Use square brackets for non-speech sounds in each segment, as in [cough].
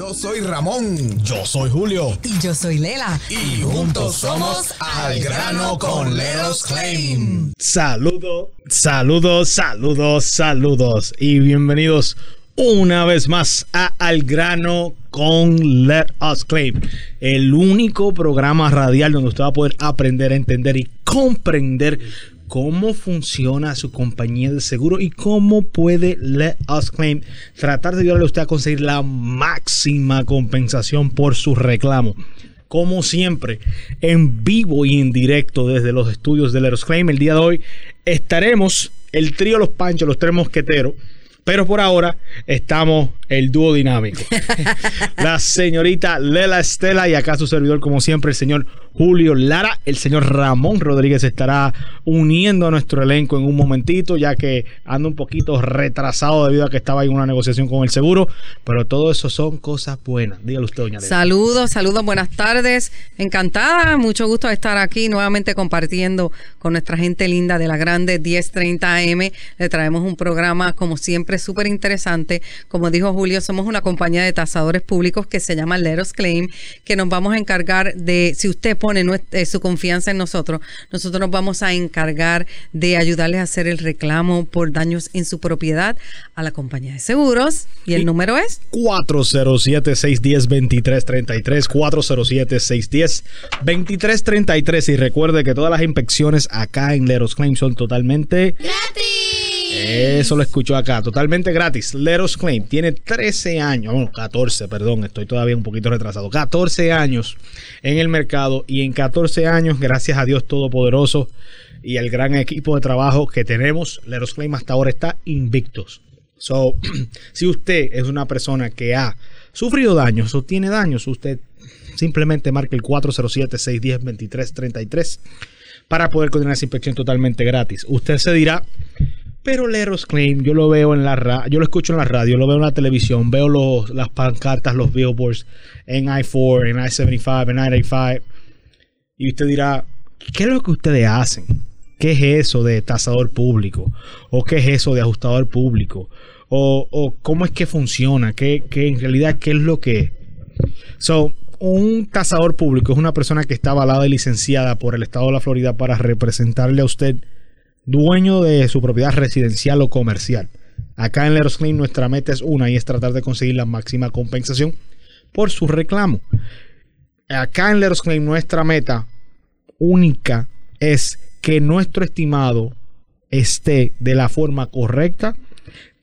Yo soy Ramón. Yo soy Julio. Y yo soy Lela. Y juntos somos Al Grano con Leros Claim. Saludos, saludos, saludos, saludos. Y bienvenidos una vez más a Al Grano con Let Us Claim, el único programa radial donde usted va a poder aprender a entender y comprender cómo funciona su compañía de seguro y cómo puede Let Us Claim tratar de ayudarle a usted a conseguir la máxima compensación por su reclamo. Como siempre, en vivo y en directo desde los estudios de Let Us Claim, el día de hoy estaremos el trío Los Panchos, los tres mosqueteros pero por ahora estamos el dúo dinámico. [laughs] la señorita Lela Estela y acá su servidor, como siempre, el señor Julio Lara. El señor Ramón Rodríguez estará uniendo a nuestro elenco en un momentito, ya que anda un poquito retrasado debido a que estaba en una negociación con el seguro. Pero todo eso son cosas buenas. Dígale usted, doña Lela. Saludos, saludos, buenas tardes. Encantada, mucho gusto de estar aquí nuevamente compartiendo con nuestra gente linda de la grande 1030 AM. Le traemos un programa, como siempre, súper interesante. Como dijo Julio, somos una compañía de tasadores públicos que se llama Leros Claim, que nos vamos a encargar de, si usted pone eh, su confianza en nosotros, nosotros nos vamos a encargar de ayudarles a hacer el reclamo por daños en su propiedad a la compañía de seguros. Y el número es 407-610-2333, 407-610-2333. Y recuerde que todas las inspecciones acá en Leros Claim son totalmente gratis. Eso lo escucho acá, totalmente gratis. Let Claim tiene 13 años, bueno, 14, perdón, estoy todavía un poquito retrasado. 14 años en el mercado y en 14 años, gracias a Dios Todopoderoso y al gran equipo de trabajo que tenemos, Let Claim hasta ahora está invictos. So, [clears throat] si usted es una persona que ha sufrido daños o tiene daños, usted simplemente marque el 407-610-2333 para poder coordinar esa inspección totalmente gratis. Usted se dirá, pero Leros Claim, yo lo veo en la radio, yo lo escucho en la radio, lo veo en la televisión, veo los, las pancartas, los billboards en I4, en I-75, en I-85. Y usted dirá, ¿qué es lo que ustedes hacen? ¿Qué es eso de tasador público? ¿O qué es eso de ajustador público? ¿O, o cómo es que funciona? ¿Qué, ¿Qué, en realidad qué es lo que es? So, un tasador público es una persona que está avalada y licenciada por el estado de la Florida para representarle a usted dueño de su propiedad residencial o comercial. Acá en Leros Claim nuestra meta es una y es tratar de conseguir la máxima compensación por su reclamo. Acá en Leros Claim nuestra meta única es que nuestro estimado esté de la forma correcta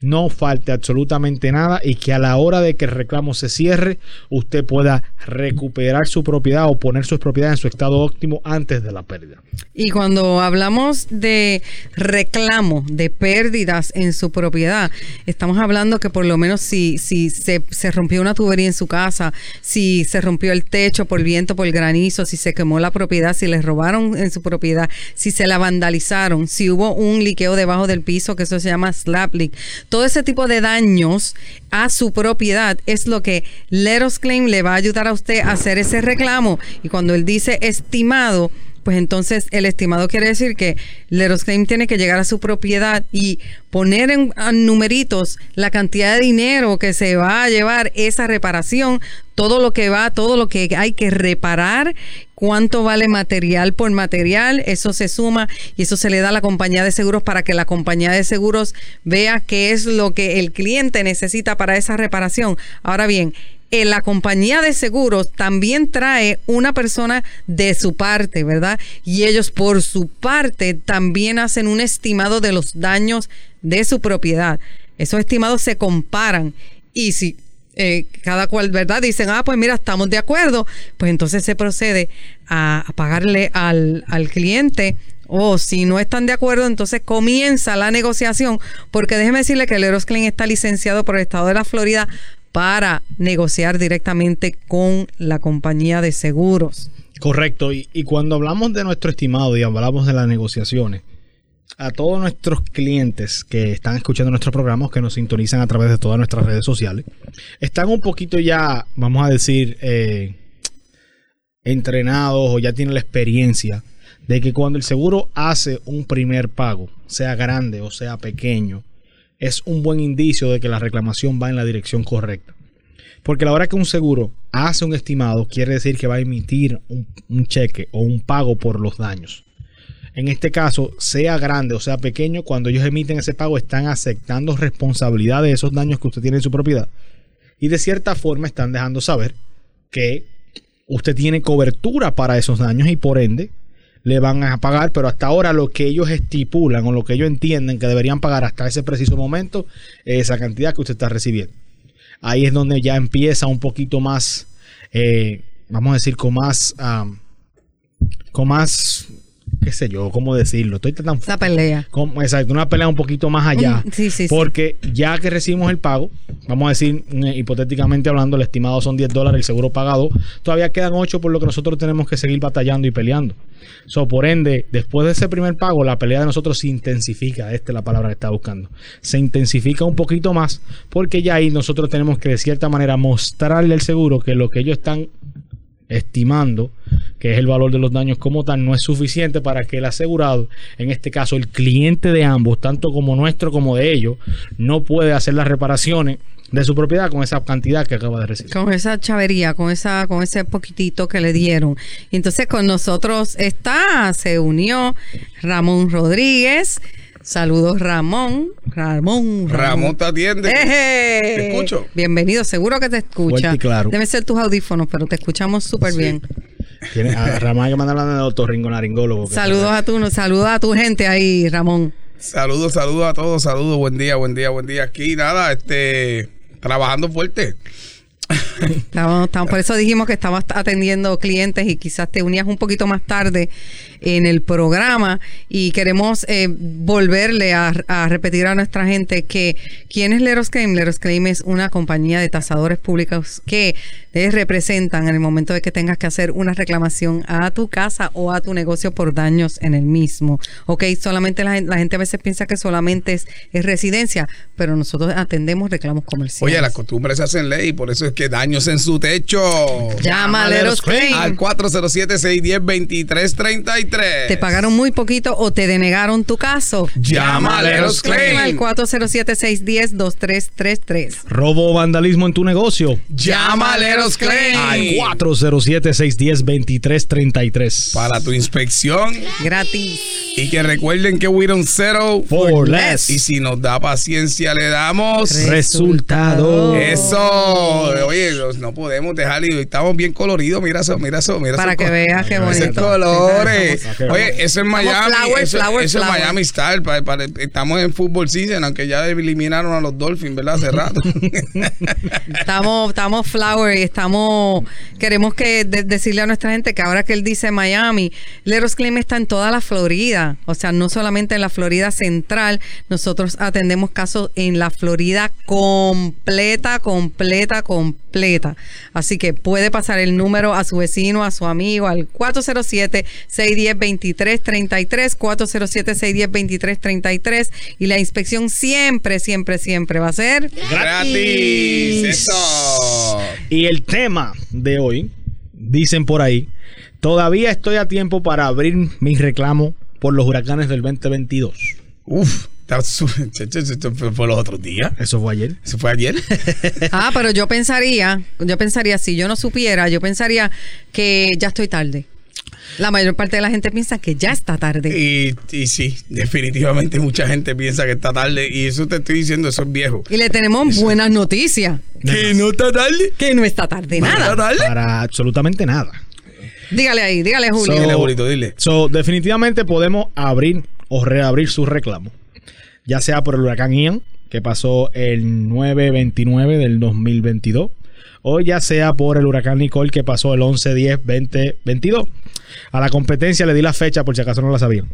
no falte absolutamente nada y que a la hora de que el reclamo se cierre, usted pueda recuperar su propiedad o poner sus propiedades en su estado óptimo antes de la pérdida. Y cuando hablamos de reclamo, de pérdidas en su propiedad, estamos hablando que por lo menos si, si se, se rompió una tubería en su casa, si se rompió el techo por viento, por granizo, si se quemó la propiedad, si les robaron en su propiedad, si se la vandalizaron, si hubo un liqueo debajo del piso, que eso se llama slap leak todo ese tipo de daños a su propiedad es lo que Leros Claim le va a ayudar a usted a hacer ese reclamo. Y cuando él dice estimado, pues entonces el estimado quiere decir que Leros Claim tiene que llegar a su propiedad y poner en, numeritos la cantidad de dinero que se va a llevar esa reparación, todo lo que va, todo lo que hay que reparar, cuánto vale material por material, eso se suma y eso se le da a la compañía de seguros para que la compañía de seguros vea qué es lo que el cliente necesita para esa reparación. Ahora bien, en la compañía de seguros también trae una persona de su parte, ¿verdad? Y ellos por su parte también hacen un estimado de los daños de su propiedad. Esos estimados se comparan y si eh, cada cual, ¿verdad? Dicen, ah, pues mira, estamos de acuerdo, pues entonces se procede a, pagarle al, al cliente o si no están de acuerdo, entonces comienza la negociación, porque déjeme decirle que el Erosclean está licenciado por el estado de la Florida para negociar directamente con la compañía de seguros. Correcto, y, cuando hablamos de nuestro estimado y hablamos de las negociaciones, a todos nuestros clientes que están escuchando nuestros programas, que nos sintonizan a través de todas nuestras redes sociales, están un poquito ya, vamos a decir, eh, entrenados o ya tienen la experiencia de que cuando el seguro hace un primer pago, sea grande o sea pequeño, es un buen indicio de que la reclamación va en la dirección correcta. Porque la hora que un seguro hace un estimado, quiere decir que va a emitir un cheque o un pago por los daños. En este caso, sea grande o sea pequeño, cuando ellos emiten ese pago, están aceptando responsabilidad de esos daños que usted tiene en su propiedad. Y de cierta forma están dejando saber que usted tiene cobertura para esos daños y por ende le van a pagar, pero hasta ahora lo que ellos estipulan o lo que ellos entienden que deberían pagar hasta ese preciso momento es esa cantidad que usted está recibiendo. Ahí es donde ya empieza un poquito más, eh, vamos a decir, con más, um, con más qué sé yo, cómo decirlo. Estoy tan La pelea. como- exacto, una pelea un poquito más allá. Mm, sí, sí, sí. porque ya que recibimos el pago, vamos a decir, eh, hipotéticamente hablando, el estimado son 10 dólares, el seguro pagado, todavía quedan 8 por lo que nosotros tenemos que seguir batallando y peleando. So, por ende, después de ese primer pago, la pelea de nosotros se intensifica. Esta es la palabra que está buscando. Se intensifica un poquito más porque ya ahí nosotros tenemos que de cierta manera mostrarle al seguro que lo que ellos están estimando que es el valor de los daños como tal, no es suficiente para que el asegurado, en este caso el cliente de ambos, tanto como nuestro como de ellos, no puede hacer las reparaciones de su propiedad con esa cantidad que acaba de recibir. Con esa chavería, con esa, con ese poquitito que le dieron. Entonces con nosotros está, se unió Ramón Rodríguez. Saludos Ramón. Ramón. Ramón te atiende. ¡Eje! Te escucho. Bienvenido, seguro que te escucha. Claro. Deben ser tus audífonos, pero te escuchamos súper Sí. bien. A Ramón hay que mandarle de otorrinolaringólogo. Saludos a tu, saludos a tu gente ahí, Ramón. Saludos, saludos a todos, saludos, buen día, buen día, buen día. Aquí nada, este, trabajando fuerte. Estamos- estamos- por eso dijimos que estabas atendiendo clientes y quizás te unías un poquito más tarde en el programa y queremos eh, volverle a, repetir a nuestra gente que quién es Leros Claim. Leros Claim es una compañía de tasadores públicos que te representan en el momento de que tengas que hacer una reclamación a tu casa o a tu negocio por daños en el mismo. Ok, solamente la, la gente a veces piensa que solamente es, es residencia, pero nosotros atendemos reclamos comerciales. Oye, las costumbres se hacen ley, por eso es que daños en su techo. Llama a Leros Claim. Al 407-610-2333. te pagaron muy poquito o te denegaron tu caso. Llama a Leros Claim. al 407-610-2333. Robo o vandalismo en tu negocio. Llama a Leros Claim. Al 407-610-2333. Para tu inspección. Gratis. Y que recuerden que we don't settle For less. Y si nos da paciencia, le damos. Resultado. Eso. Oye, los- no podemos dejar y estamos bien coloridos. Mira eso, mira eso, mira Para esos que veas qué Esos bonito. colores. Sí, claro. Oye, eso es Miami. flower, eso flower, eso es. Miami pa- estamos en fútbol season, aunque ya eliminaron a los Dolphins, ¿verdad? Hace rato. [laughs] Estamos, estamos flower y estamos, queremos que de- decirle a nuestra gente que ahora que él dice Miami, Leros Claim está en toda la Florida, o sea, no solamente en la Florida central, nosotros atendemos casos en la Florida completa, completa, completa. Así que puede pasar el número a su vecino, a su amigo, al 407-610-2333, 407-610-2333 y la inspección siempre, siempre, siempre va a ser... Gratis. Eso. Y el tema de hoy, dicen por ahí, todavía estoy a tiempo para abrir mi reclamo por los huracanes del 2022. Uf. [laughs] Esto fue los otros días. Eso fue ayer. ¿Eso fue ayer? [laughs] Ah, pero yo pensaría, yo pensaría, si yo no supiera, yo pensaría que ya estoy tarde. La mayor parte de la gente piensa que ya está tarde. Y, y sí, definitivamente mucha gente piensa que está tarde. Y eso te estoy diciendo, eso es viejo. Y le tenemos buenas noticias. ¿Que no está tarde? Que no está tarde ¿No está nada. tarde? Para absolutamente nada. Dígale ahí, dígale Julio. So- Dile, Julito, dile. So, definitivamente podemos abrir o reabrir su reclamo. Ya sea por el huracán Ian, que pasó el 9-29 del 2022, o ya sea por el huracán Nicole, que pasó el 11-10-2022. A la competencia le di la fecha por si acaso no la sabían.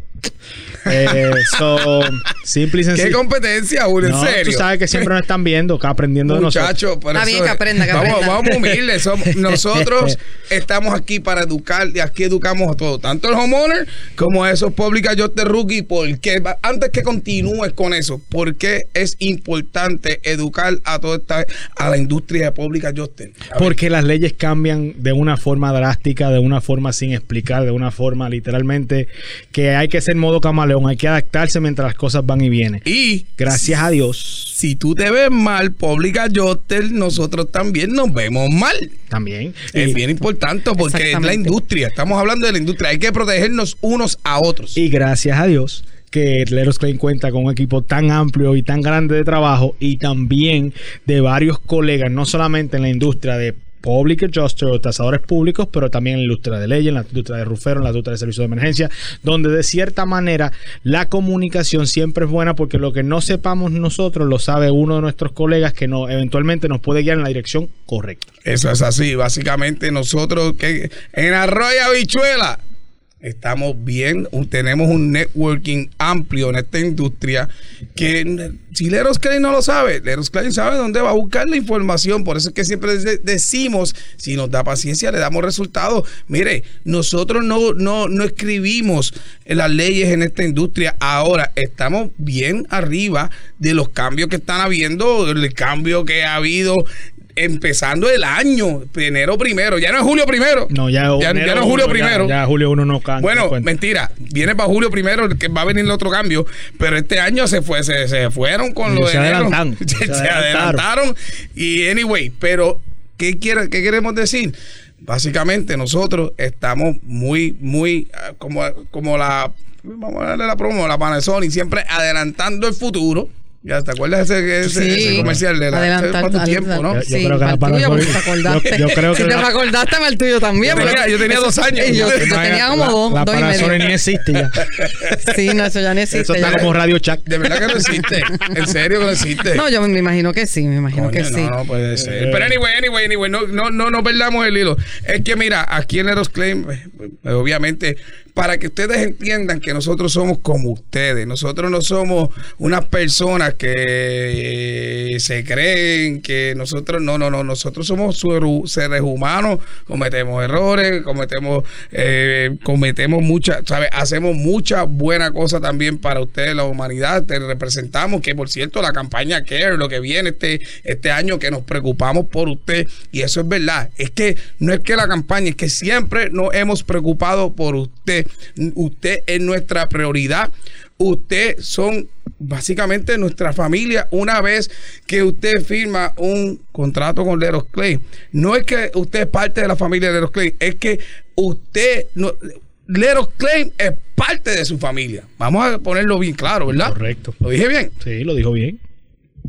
Eh, [laughs] so, simple y ¿Qué sencillo. competencia, Julio? No, ¿En serio? Tú sabes que siempre nos están viendo, acá aprendiendo de nosotros. Muchachos, por Está bien que aprenda, que vamos, aprenda. Vamos humildes. somos- [laughs] nosotros estamos aquí para educar y aquí educamos a todos, tanto el homeowner como a esos public de rookie. Porque antes que continúes con eso, porque es importante educar a toda esta a la industria de public Justin? Porque las leyes cambian de una forma drástica, de una forma sin explicar, de una forma literalmente que hay que ser modo camaleón, hay que adaptarse mientras las cosas van y vienen. Y Gracias a Dios si tú te ves mal, Pública Justin, nosotros también nos vemos mal. también. Es Y- bien importante porque es la industria. Estamos hablando de la industria. Hay que protegernos unos a otros. Y gracias a Dios que Leros Klein cuenta con un equipo tan amplio y tan grande de trabajo y también de varios colegas, no solamente en la industria de public adjuster o tasadores públicos, pero también en la industria de leyes, en la industria de rufero, en la industria de servicios de emergencia, donde de cierta manera la comunicación siempre es buena porque lo que no sepamos nosotros lo sabe uno de nuestros colegas que no, eventualmente nos puede guiar en la dirección correcta. Eso es así. Básicamente nosotros que en Arroyo Habichuela estamos bien, tenemos un networking amplio en esta industria que si Leros Klein no lo sabe, Leros Klein sabe dónde va a buscar la información. Por eso es que siempre de- decimos, si nos da paciencia, le damos resultados. Mire, nosotros no, no, no escribimos las leyes en esta industria. Ahora estamos bien arriba de los cambios que están habiendo, el cambio que ha habido empezando el año, enero primero, ya no es julio primero. No, ya, ya, enero ya no es julio uno, ya- primero. Ya, julio uno no canta. Bueno, cuenta. mentira, viene para julio primero que va a venir el otro cambio, pero este año se fue, se, se fueron con lo de se enero. adelantaron, [laughs] Se, se se adelantaron. adelantaron. Y anyway, pero ¿qué, quiere, ¿qué queremos decir? Básicamente nosotros estamos muy, muy ah, como, como la, vamos a darle la promo, la Panasonic, siempre adelantando el futuro. Ya, ¿te acuerdas de ese, ese- Sí. ese comercial de la Adelantar- para tu tiempo, no? Yo Sí, creo que la tuyo, Panasonic- porque te acordaste. yo- yo creo que Si te la- acordaste para el tuyo también. Yo porque- tenía- yo tenía dos años. Y Yo, yo tenía como la, dos, la dos y Panasonic medio. ni existe ya. Sí, no, eso ya no existe. Eso está ya. como Radio Shack. De verdad que no existe. En serio que no existe. No, yo me imagino que sí, me imagino que sí. No, no puede ser. Eh. Pero anyway, anyway, anyway, no, no, no, no perdamos el hilo. Es que mira, aquí en Eros Claim, eh, obviamente, para que ustedes entiendan que nosotros somos como ustedes. Nosotros no somos unas personas que eh, se creen que nosotros, no, no, no, nosotros somos seres humanos, cometemos errores, cometemos, eh, cometemos muchas, ¿sabes? Hacemos muchas buenas cosas también para ustedes, la humanidad. Te representamos, que por cierto, la campaña Care, lo que viene este, este año, que nos preocupamos por usted, y eso es verdad. Es que no es que la campaña, es que siempre nos hemos preocupado por usted. Usted es nuestra prioridad. Usted son básicamente nuestra familia una vez que usted firma un contrato con Leros Clay. No es que usted es parte de la familia de Leros Clay, es que usted no, Leros Claim es parte de su familia. Vamos a ponerlo bien claro, ¿verdad? Correcto. ¿Lo dije bien? Sí, lo dijo bien.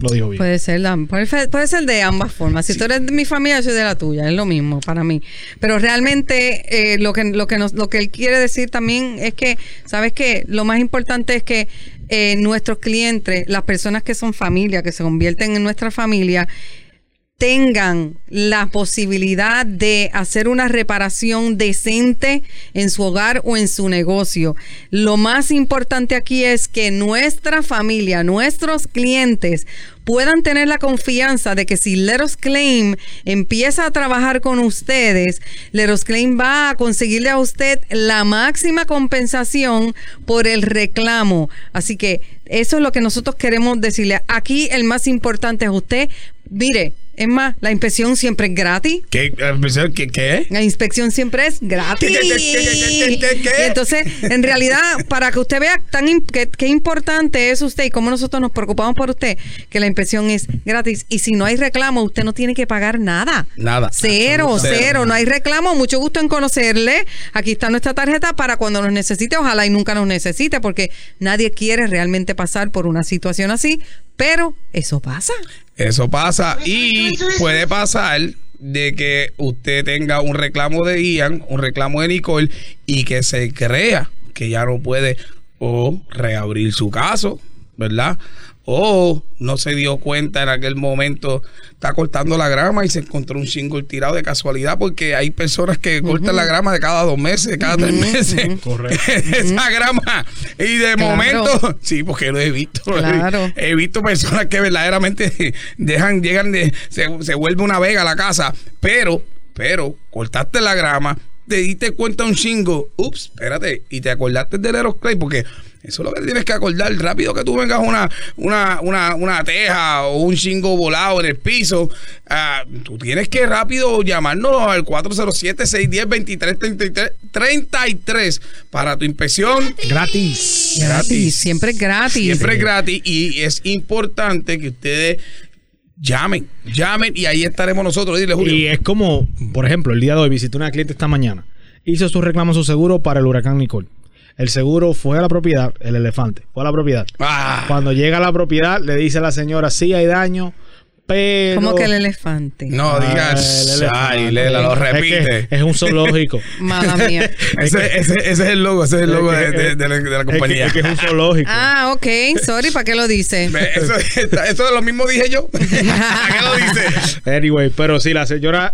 Lo bien. Puede ser, la- puede, fe- puede ser de ambas formas. Si tú eres de mi familia, yo soy de la tuya. Es lo mismo para mí. Pero realmente eh, lo, que, lo, que nos, lo que él quiere decir también es que, ¿sabes qué? Lo más importante es que eh, nuestros clientes, las personas que son familia, que se convierten en nuestra familia, tengan la posibilidad de hacer una reparación decente en su hogar o en su negocio. Lo más importante aquí es que nuestra familia, nuestros clientes puedan tener la confianza de que si Leros Claim empieza a trabajar con ustedes, Leros Claim va a conseguirle a usted la máxima compensación por el reclamo. Así que eso es lo que nosotros queremos decirle. Aquí el más importante es usted, mire, es más, la inspección siempre es gratis. ¿Qué? ¿Qué? ¿Qué? La inspección siempre es gratis. ¿Qué, qué, qué, qué, qué, qué, qué? Y entonces, en realidad, para que usted vea tan qué, importante es usted y cómo nosotros nos preocupamos por usted, que la inspección es gratis. Y si no hay reclamo, usted no tiene que pagar nada. Nada. Cero, Absoluto. cero, no hay reclamo. Mucho gusto en conocerle. Aquí está nuestra tarjeta para cuando nos necesite. Ojalá y nunca nos necesite, porque nadie quiere realmente pasar por una situación así. Pero eso pasa. Eso pasa y puede pasar de que usted tenga un reclamo de Ian, un reclamo de Nicole y que se crea que ya no puede o reabrir su caso, ¿verdad? O no se dio cuenta en aquel momento, está cortando la grama y se encontró un single tirado de casualidad porque hay personas que cortan la grama de cada dos meses, cada tres meses. [laughs] Correcto. Esa grama. Y de Claro. momento, [laughs] sí, porque lo he visto. [laughs] Claro. He visto personas que verdaderamente dejan, llegan de, se, se vuelve una vega la casa, pero, pero, cortaste la grama, te diste cuenta un chingo, ups, espérate, y te acordaste del Eros Clay, porque Eso es lo que tienes que acordar. Rápido que tú vengas una, una, una, una teja o un chingo volado en el piso, ah, tú tienes que rápido llamarnos al 407-610-2333 para tu inspección. Gratis. Gratis, siempre es gratis. Siempre es gratis y es importante que ustedes llamen, llamen y ahí estaremos nosotros. Dile, Julio. Y es como, por ejemplo, el día de hoy visité una cliente esta mañana. Hizo su reclamo, su seguro para el huracán Nicole. El seguro fue a la propiedad, el elefante, fue a la propiedad. Ah. Cuando llega a la propiedad, le dice a la señora, sí hay daño, pero... Como que el elefante. No Ah, digas, el ay, Lela, lo Es que repite. Es, un zoológico. [laughs] Mala [laughs] mía. ese, ese- ese es el logo, ese es el logo de, Es que- de- de la, de la Es que, compañía. es que es un zoológico. Ah, ok. Sorry, ¿para qué lo dice? Eso, [laughs] eso lo mismo dije yo. ¿Para qué lo dice? Anyway, pero si la señora,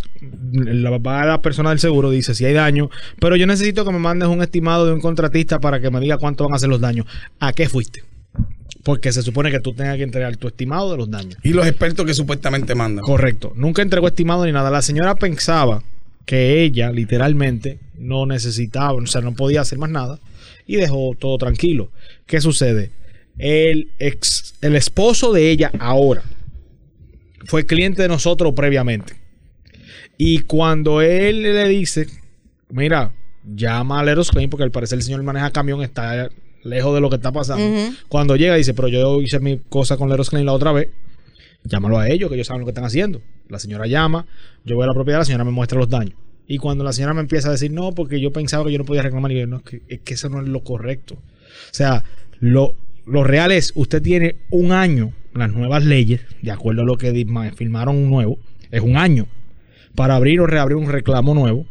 la papá de la persona del seguro dice si hay daño, pero yo necesito que me mandes un estimado de un contratista para que me diga cuánto van a ser los daños. ¿A qué fuiste? Porque se supone que tú tengas que entregar tu estimado de los daños. Y los expertos que supuestamente mandan. Correcto. Nunca entregó estimado ni nada. La señora pensaba que ella literalmente no necesitaba, o sea, no podía hacer más nada y dejó todo tranquilo. ¿Qué sucede? El ex, el esposo de ella ahora fue cliente de nosotros previamente. Y cuando él le dice, mira, llama a Leros Claim porque al parecer el señor maneja camión, está lejos de lo que está pasando. Cuando llega dice, pero yo hice mi cosa con Leros Claim la otra vez, llámalo a ellos, que ellos saben lo que están haciendo. La señora llama, yo voy a la propiedad, la señora me muestra los daños. Y cuando la señora me empieza a decir, no, porque yo pensaba que yo no podía reclamar, y yo, no, es que, es que eso no es lo correcto. O sea, lo, lo real es, usted tiene un año, las nuevas leyes, de acuerdo a lo que firmaron un nuevo, es un año para abrir o reabrir un reclamo nuevo,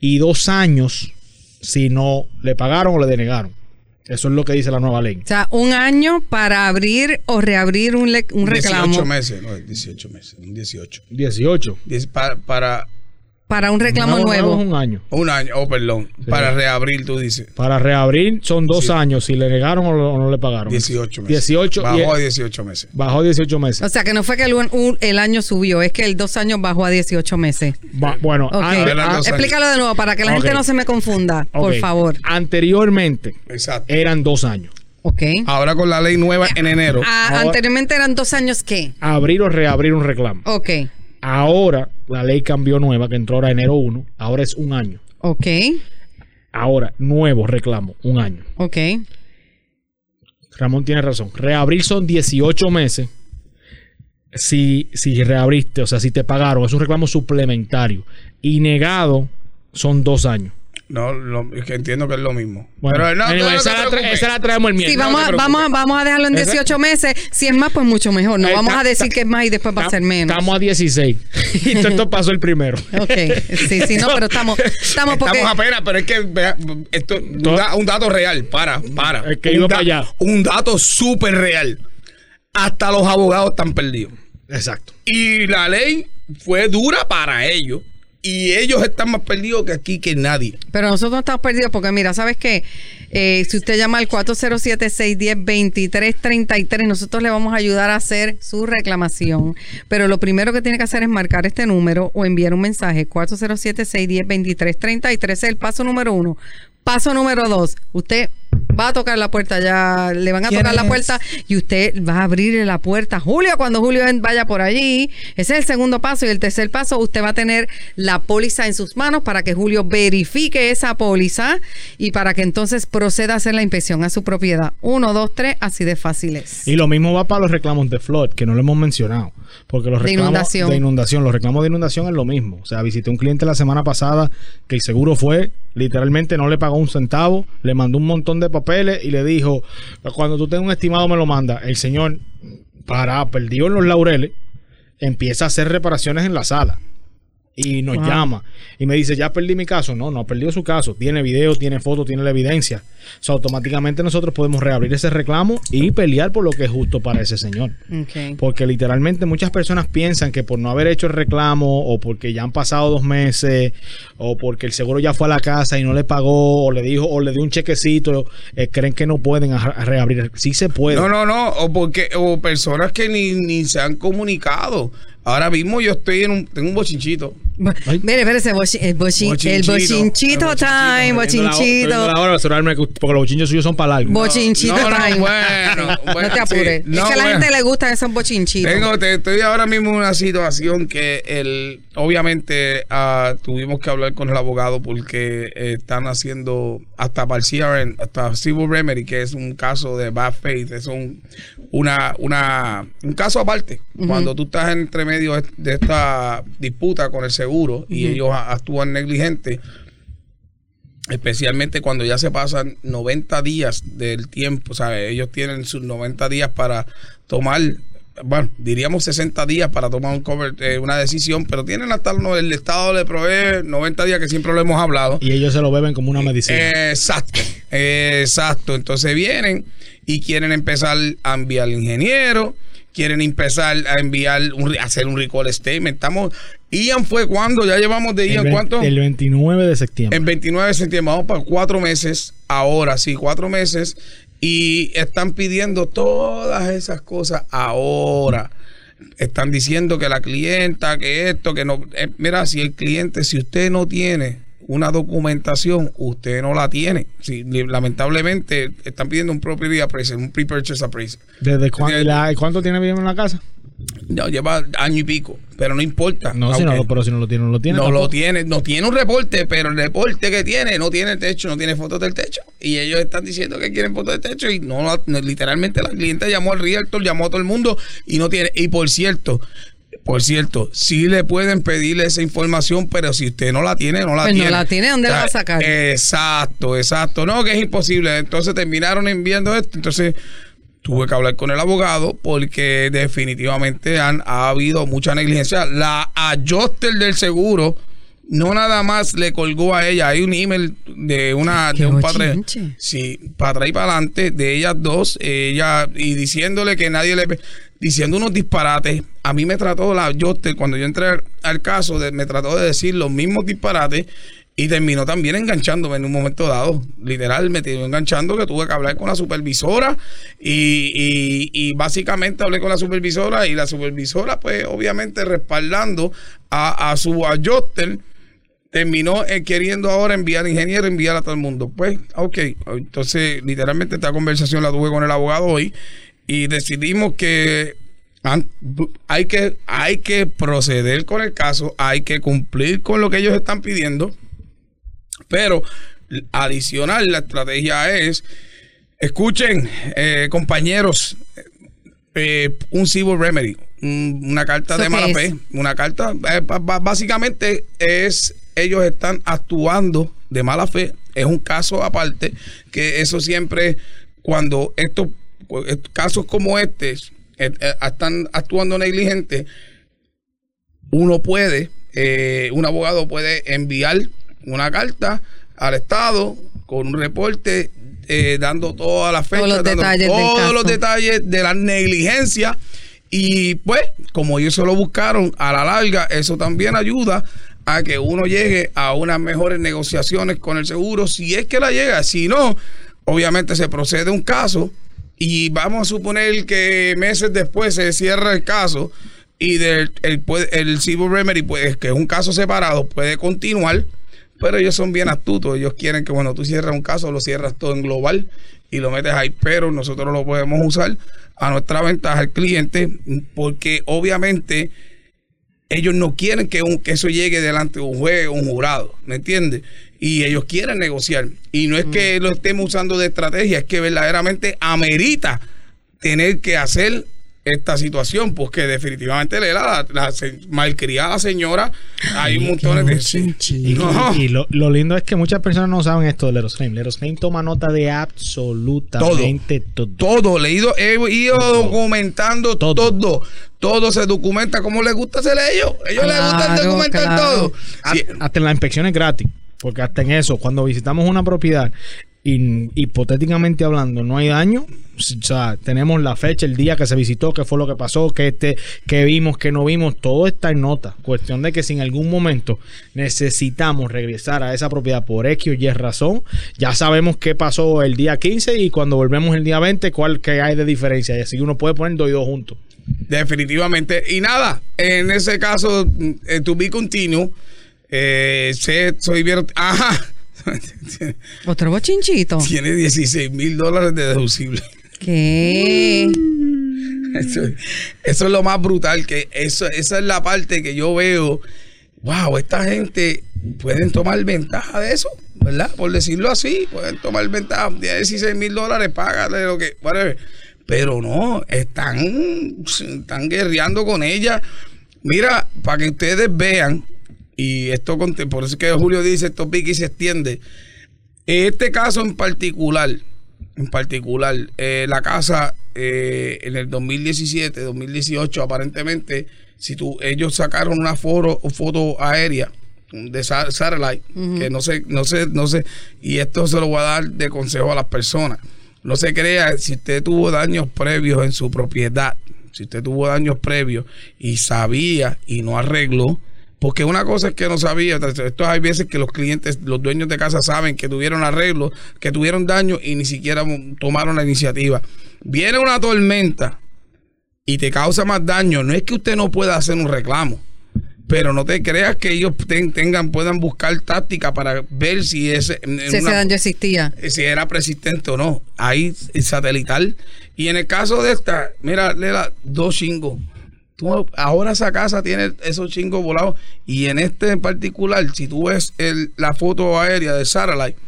y dos años si no le pagaron o le denegaron. Eso es lo que dice la nueva ley. O sea, un año para abrir o reabrir un, le- un 18 reclamo. meses, no, 18 meses, un 18. 18. Diez- para, para Para un reclamo Nuevo- nuevo. nuevo es un año. un año, oh, perdón, para reabrir, tú dices. Para reabrir son dos Sí. años si le negaron o, lo- o no le pagaron. 18 meses. 18 y Bajó a el- 18 meses. bajó 18 meses. O sea, que no fue que el, un- un- el año subió, es que el dos años bajó a 18 meses. Bueno, a-. Explícalo de nuevo para que la gente no se me confunda, por favor. Anteriormente Exacto. eran dos años. Ok. Ahora con la ley nueva en enero. Ah, Ahora- anteriormente eran dos años, ¿qué? Abrir o reabrir un reclamo. Ok. Ahora la ley cambió nueva, que entró ahora enero 1. Ahora es un año. Ok. Ahora, nuevo reclamo, un año. Ok. Ramón tiene razón. Reabrir son 18 meses. Si, si reabriste, o sea, si te pagaron, es un reclamo suplementario. Y negado son dos años. No, lo- que entiendo que es lo mismo. Bueno, Pero no, anyway, no, no esa, la tra- preocupes. esa la traemos el Sí, miércoles. vamos, a, te vamos, a, preocupes. vamos a dejarlo en Esa- 18 meses. Si es más, pues mucho mejor. No Eh, vamos ta- a decir ta- que es más y después va a ser menos. Estamos a 16. [laughs] y todo esto pasó el primero. Ok. Sí, sí, no, pero estamos, estamos porque. Estamos apenas, pero es que vea, esto un, da- un dato real, para, para. Es que un, iba para allá. un dato súper real. Hasta los abogados están perdidos. Exacto. Y la ley fue dura para ellos. Y ellos están más perdidos que aquí que nadie. Pero nosotros no estamos perdidos porque, mira, ¿sabes qué? Eh, si usted llama al 407-610-2333, nosotros le vamos a ayudar a hacer su reclamación. Pero lo primero que tiene que hacer es marcar este número o enviar un mensaje. 407-610-2333 es el paso número uno. Paso número dos, usted va a tocar la puerta, ya le van a ¿Quién tocar la puerta y usted va a abrirle la puerta a Julio cuando Julio vaya por allí. Ese es el segundo paso. Y el tercer paso, usted va a tener la póliza en sus manos para que Julio verifique esa póliza y para que entonces proceda a hacer la inspección a su propiedad. Uno, dos, tres, así de fácil es. Y lo mismo va para los reclamos de flood, que no lo hemos mencionado. Porque los De reclamos inundación. de inundación, los reclamos de inundación es lo mismo. O sea, visité un cliente la semana pasada que el seguro fue, literalmente no le pagó un centavo, le mandó un montón de y le dijo, cuando tú tengas un estimado me lo manda. El señor, para, perdió en los laureles, empieza a hacer reparaciones en la sala. Y nos Wow. llama y me dice, ya perdí mi caso. No, no ha perdido su caso. Tiene video, tiene foto, tiene la evidencia. O sea, automáticamente nosotros podemos reabrir ese reclamo y pelear por lo que es justo para ese señor. Porque literalmente muchas personas piensan que por no haber hecho el reclamo o porque ya han pasado dos meses o porque el seguro ya fue a la casa y no le pagó o le dijo o le dio un chequecito, eh, creen que no pueden reabrir. Sí se puede. No, no, no. O porque, o personas que ni, ni se han comunicado. Ahora mismo yo estoy en un, tengo un bochinchito. Ay. Mire, espérese, bochi- el, bochi- el Bochinchito. bochinchito El time, Viendo la- bochinchito. la hora, asegurarme que- porque los bochinchos suyos son para largo. Bochinchito No, no, time. bueno, [laughs] bueno, no te apures. sí. No, es que a la bueno. gente le gustan esos bochinchitos. Tengo, te- estoy ahora mismo en una situación que el, obviamente ah, tuvimos que hablar con el abogado porque eh, están haciendo hasta para el CRN, hasta Civil Remedy, que es un caso de bad faith, es un, una, una, un caso aparte. Cuando tú estás entre medio de esta disputa con el seguro y ellos actúan negligente, especialmente cuando ya se pasan 90 días del tiempo, ¿sabes? Ellos tienen sus 90 días para tomar, bueno, diríamos 60 días para tomar un cover, eh, una decisión, pero tienen hasta el, el Estado le provee 90 días que siempre lo hemos hablado. Y ellos se lo beben como una medicina. Exacto, exacto. Entonces vienen y quieren empezar a enviar al ingeniero, quieren empezar a enviar, un, a hacer un recall statement. Estamos, Ian fue cuando, ya llevamos de el, Ian, ¿cuánto? el 29 de septiembre. En 29 de septiembre, vamos para cuatro meses, ahora sí, cuatro meses, y están pidiendo todas esas cosas ahora. Están diciendo que la clienta, que esto, que no. eh, mira, si el cliente, si usted no tiene una documentación, usted no la tiene. Si, lamentablemente, están pidiendo un property appraisal, un pre-purchase appraisal. ¿Desde cuándo, y la- cuánto tiene viviendo en la casa? Ya lleva año y pico, pero no importa. No, si no, lo- pero si no lo tiene, no lo tiene. no tampoco. lo tiene, no tiene un reporte, pero el reporte que tiene no tiene el techo, no tiene fotos del techo. Y ellos están diciendo que quieren fotos del techo y no, la- no, literalmente la cliente llamó al realtor, llamó a todo el mundo y no tiene. Y por cierto, por cierto, sí le pueden pedirle esa información, pero si usted no la tiene, no la Pues no tiene. la tiene, ¿dónde la va a sacar? Exacto, exacto. No, que es imposible. Entonces terminaron enviando esto. Entonces tuve que hablar con el abogado porque definitivamente han, ha habido mucha negligencia. La adjuster del seguro no nada más le colgó a ella. Hay un email de una Qué de un padre. bochinche. Sí, para atrás y para adelante de ellas dos, ella y diciéndole que nadie le diciendo unos disparates. A mí me trató la adjuster cuando yo entré al, al caso, de- me trató de decir los mismos disparates y terminó también enganchándome en un momento dado. Literal, me enganchando que tuve que hablar con la supervisora y, y- y básicamente hablé con la supervisora y la supervisora, pues obviamente respaldando a, a su adjuster, terminó eh, queriendo ahora enviar ingeniero, enviar a todo el mundo. Pues, ok, entonces literalmente esta conversación la tuve con el abogado hoy y decidimos que hay que, hay que proceder con el caso, hay que cumplir con lo que ellos están pidiendo. Pero adicional, la estrategia es, escuchen, eh, compañeros, eh, un civil remedy, un- una carta ¿Eso de mala fe, una carta, eh, básicamente es, ellos están actuando de mala fe, es un caso aparte, que eso siempre, cuando estos eh, casos como este están actuando negligente, uno puede, eh, un abogado puede enviar una carta al Estado con un reporte eh, dando todas las fechas, Todos los dando detalles todos los detalles de la negligencia. Y pues, como ellos se lo buscaron, a la larga, eso también ayuda a que uno llegue a unas mejores negociaciones con el seguro, si es que la llega. Si no, obviamente se procede un caso y vamos a suponer que meses después se cierra el caso y del, el, puede- el civil remedy, pues, que es un caso separado, puede continuar, pero ellos son bien astutos. Ellos quieren que, bueno, tú cierras un caso, lo cierras todo en global y lo metes ahí, pero nosotros lo podemos usar a nuestra ventaja al cliente, porque obviamente ellos no quieren que, un, que eso llegue delante de un juez o un jurado, ¿me entiendes? Y ellos quieren negociar. Y no es que lo estemos usando de estrategia, es que verdaderamente amerita tener que hacer esta situación, porque definitivamente le la, la, malcriada señora, hay un montón de... sí. Y, No. y lo, lo lindo es que muchas personas no saben esto de Leros Claim. Leros Claim toma nota de absolutamente todo. Todo, leído, he ido documentando Todo. todo. todo. se documenta como les gusta hacer a ellos. ellos les gusta Claro, documentar claro. todo. Sí, Hasta en las inspecciones gratis. Porque hasta en eso, cuando visitamos una propiedad, y, hipotéticamente hablando, no hay daño. O sea, tenemos la fecha, el día que se visitó, qué fue lo que pasó, qué, este, qué vimos, qué no vimos. Todo está en nota. Cuestión de que si en algún momento necesitamos regresar a esa propiedad por X o Y razón, ya sabemos qué pasó el día 15 y cuando volvemos el día 20, cuál que hay de diferencia. Y así uno puede poner dos y dos juntos. Definitivamente. Y nada, en ese caso, eh, to be continuo, eh, sé- soy. [laughs] Ajá. Otro bochinchito. Tiene 16 mil dólares de deducible. ¿Qué? Eso, eso es lo más brutal, que eso, esa es la parte que yo veo. Wow, esta gente pueden tomar ventaja de eso, ¿verdad? Por decirlo así, pueden tomar ventaja. Tiene 16 mil dólares, págale lo que, whatever. Pero no, están, están guerreando con ella. Mira, para que ustedes vean, y esto, por eso es que Julio dice, esto pica y se extiende. Este caso en particular, en particular, eh, la casa eh, en el 2017, 2018, aparentemente, si tú, ellos sacaron una foto, foto aérea de sa- satellite, que no sé, no sé, no sé, y esto se lo voy a dar de consejo a las personas. No se crea, si usted tuvo daños previos en su propiedad, si usted tuvo daños previos y sabía y no arregló, porque una cosa es que no sabía, esto hay veces que los clientes, los dueños de casa saben que tuvieron arreglo, que tuvieron daño y ni siquiera tomaron la iniciativa. Viene una tormenta y te causa más daño, no es que usted no pueda hacer un reclamo, pero no te creas que ellos ten- tengan, puedan buscar táctica para ver si ese, Si ese daño existía. si era persistente o no. Ahí satelital. Y en el caso de esta, mira, Lela, dos chingos. Tú, ahora esa casa tiene esos chingos volados. Y en este en particular, si tú ves el- la foto aérea de Satellite,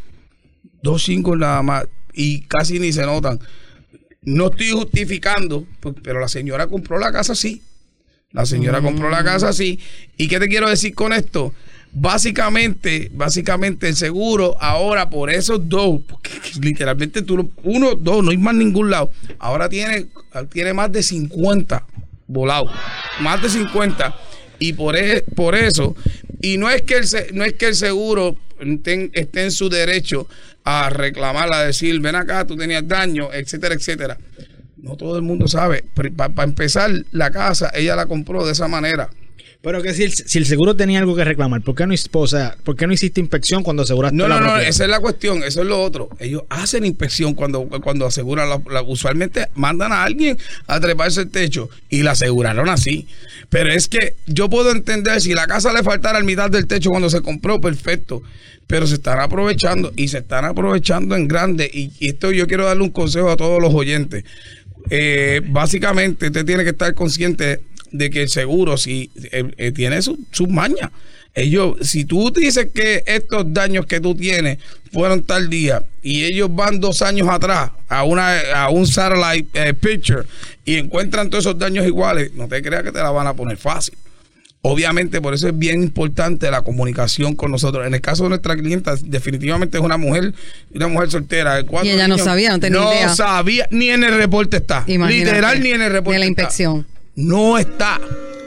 dos chingos nada más. Y casi ni se notan. No estoy justificando, pues, pero la señora compró la casa así. La señora compró la casa así. ¿Y qué te quiero decir con esto? Básicamente, básicamente el seguro ahora por esos dos, porque [laughs] literalmente tú, uno, dos, no hay más ningún lado. Ahora tiene, tiene más de 50 volados. Más de 50. Y por, e- por eso, y no es que el, no es que el seguro esté en su derecho a reclamar, a decir, ven acá, tú tenías daño, etcétera, etcétera. No todo el mundo sabe. Para empezar, la casa, ella la compró de esa manera. Pero que si el, si el seguro tenía algo que reclamar, ¿por qué no, o sea, ¿por qué no hiciste inspección cuando aseguraste No, la no, no, propiedad? esa es la cuestión, eso es lo otro. Ellos hacen inspección cuando, cuando aseguran, la, la- usualmente mandan a alguien a treparse el techo y la aseguraron así. Pero es que yo puedo entender si la casa le faltara al mitad del techo cuando se compró, perfecto. Pero se están aprovechando y se están aprovechando en grande. Y, y esto yo quiero darle un consejo a todos los oyentes. Eh, básicamente, usted tiene que estar consciente de que el seguro si eh, eh, tiene su- sus mañas. Ellos, si tú dices que estos daños que tú tienes fueron tal día y ellos van dos años atrás a una a un satellite eh, picture y encuentran todos esos daños iguales, no te creas que te la van a poner fácil. Obviamente, por eso es bien importante la comunicación con nosotros. En el caso de nuestra clienta, definitivamente es una mujer, una mujer soltera. de cuatro Y ella no sabía, no tenía No idea. sabía, ni en el reporte está. Imagínate, Literal, ni en el reporte De la está. No está.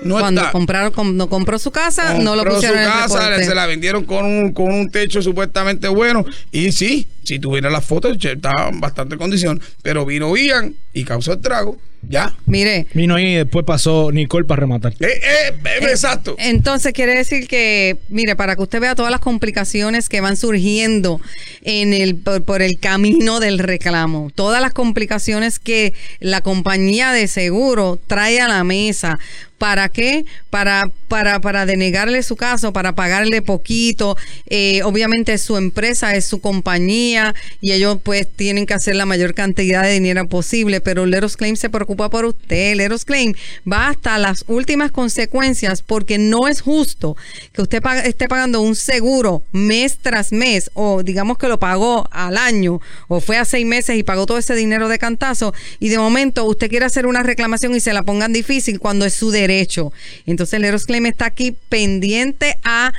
No Cuando está. compraron, cuando compró su casa, no lo pusieron su en el casa, reporte. se la vendieron con un, con un techo supuestamente bueno. Y sí, si tuvieran las fotos, estaba en bastante condición. Pero vino Ian y causó el trago. Ya. Mire, Vino ahí y después pasó Nicole para rematar. Eh, eh, eh, exacto. Entonces quiere decir que, mire, para que usted vea todas las complicaciones que van surgiendo en el por, por el camino del reclamo, todas las complicaciones que la compañía de seguro trae a la mesa. ¿Para qué? Para, para, para denegarle su caso, para pagarle poquito. Eh, obviamente su empresa es su compañía y ellos pues tienen que hacer la mayor cantidad de dinero posible, pero Leros Claim se preocupa por usted. Leros Claim va hasta las últimas consecuencias porque no es justo que usted esté pagando un seguro mes tras mes o digamos que lo pagó al año o fue a seis meses y pagó todo ese dinero de cantazo y de momento usted quiere hacer una reclamación y se la pongan difícil cuando es su derecho. Entonces Leros Claim está aquí pendiente a,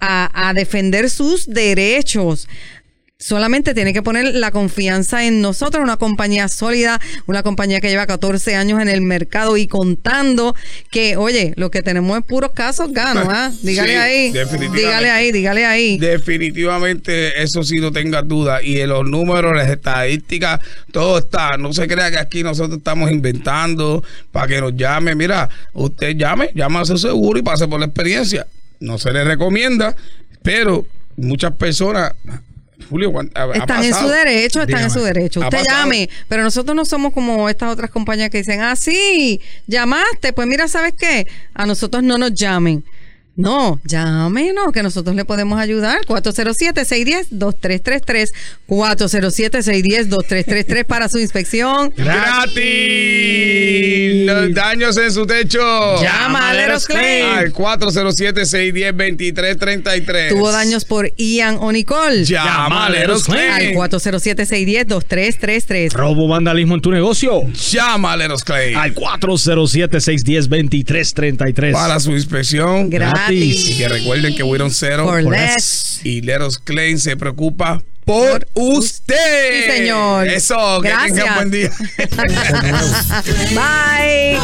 a defender sus derechos. Solamente tiene que poner la confianza en nosotros, una compañía sólida, una compañía que lleva 14 años en el mercado y contando que, oye, lo que tenemos es puros casos ganos, ¿ah? [laughs] Dígale Sí, ahí, definitivamente. dígale ahí, dígale ahí. Definitivamente, eso sí, no tengas duda. Y en los números, las estadísticas, todo está. No se crea que aquí nosotros estamos inventando para que nos llame. Mira, usted llame, llame a su seguro y pase por la experiencia. No se le recomienda, pero muchas personas Julio, ¿cuán- ha- ha Están en su derecho, están en su derecho. Usted llame, pero nosotros no somos como estas otras compañías que dicen, ah, sí, llamaste, pues mira, ¿sabes qué? A nosotros no nos llamen. No, llámenos, que nosotros le podemos ayudar. 407-610-2333. 407-610-2333 para su inspección. ¡Gratis! Los daños en su techo. Llama a Leros Claim. Al 407-610-2333. Tuvo daños por Ian o Nicole. Llama a Leros Al Claim. 407-610-2333. Robo vandalismo en tu negocio. Llama a Leros Claim. Al 407-610-2333. Para su inspección. Gratis. Y que recuerden que Wiron Cero For less. y Leros Claim se preocupa por usted. Sí, señor. Eso, que Gracias. tengan buen día. [laughs] Bye.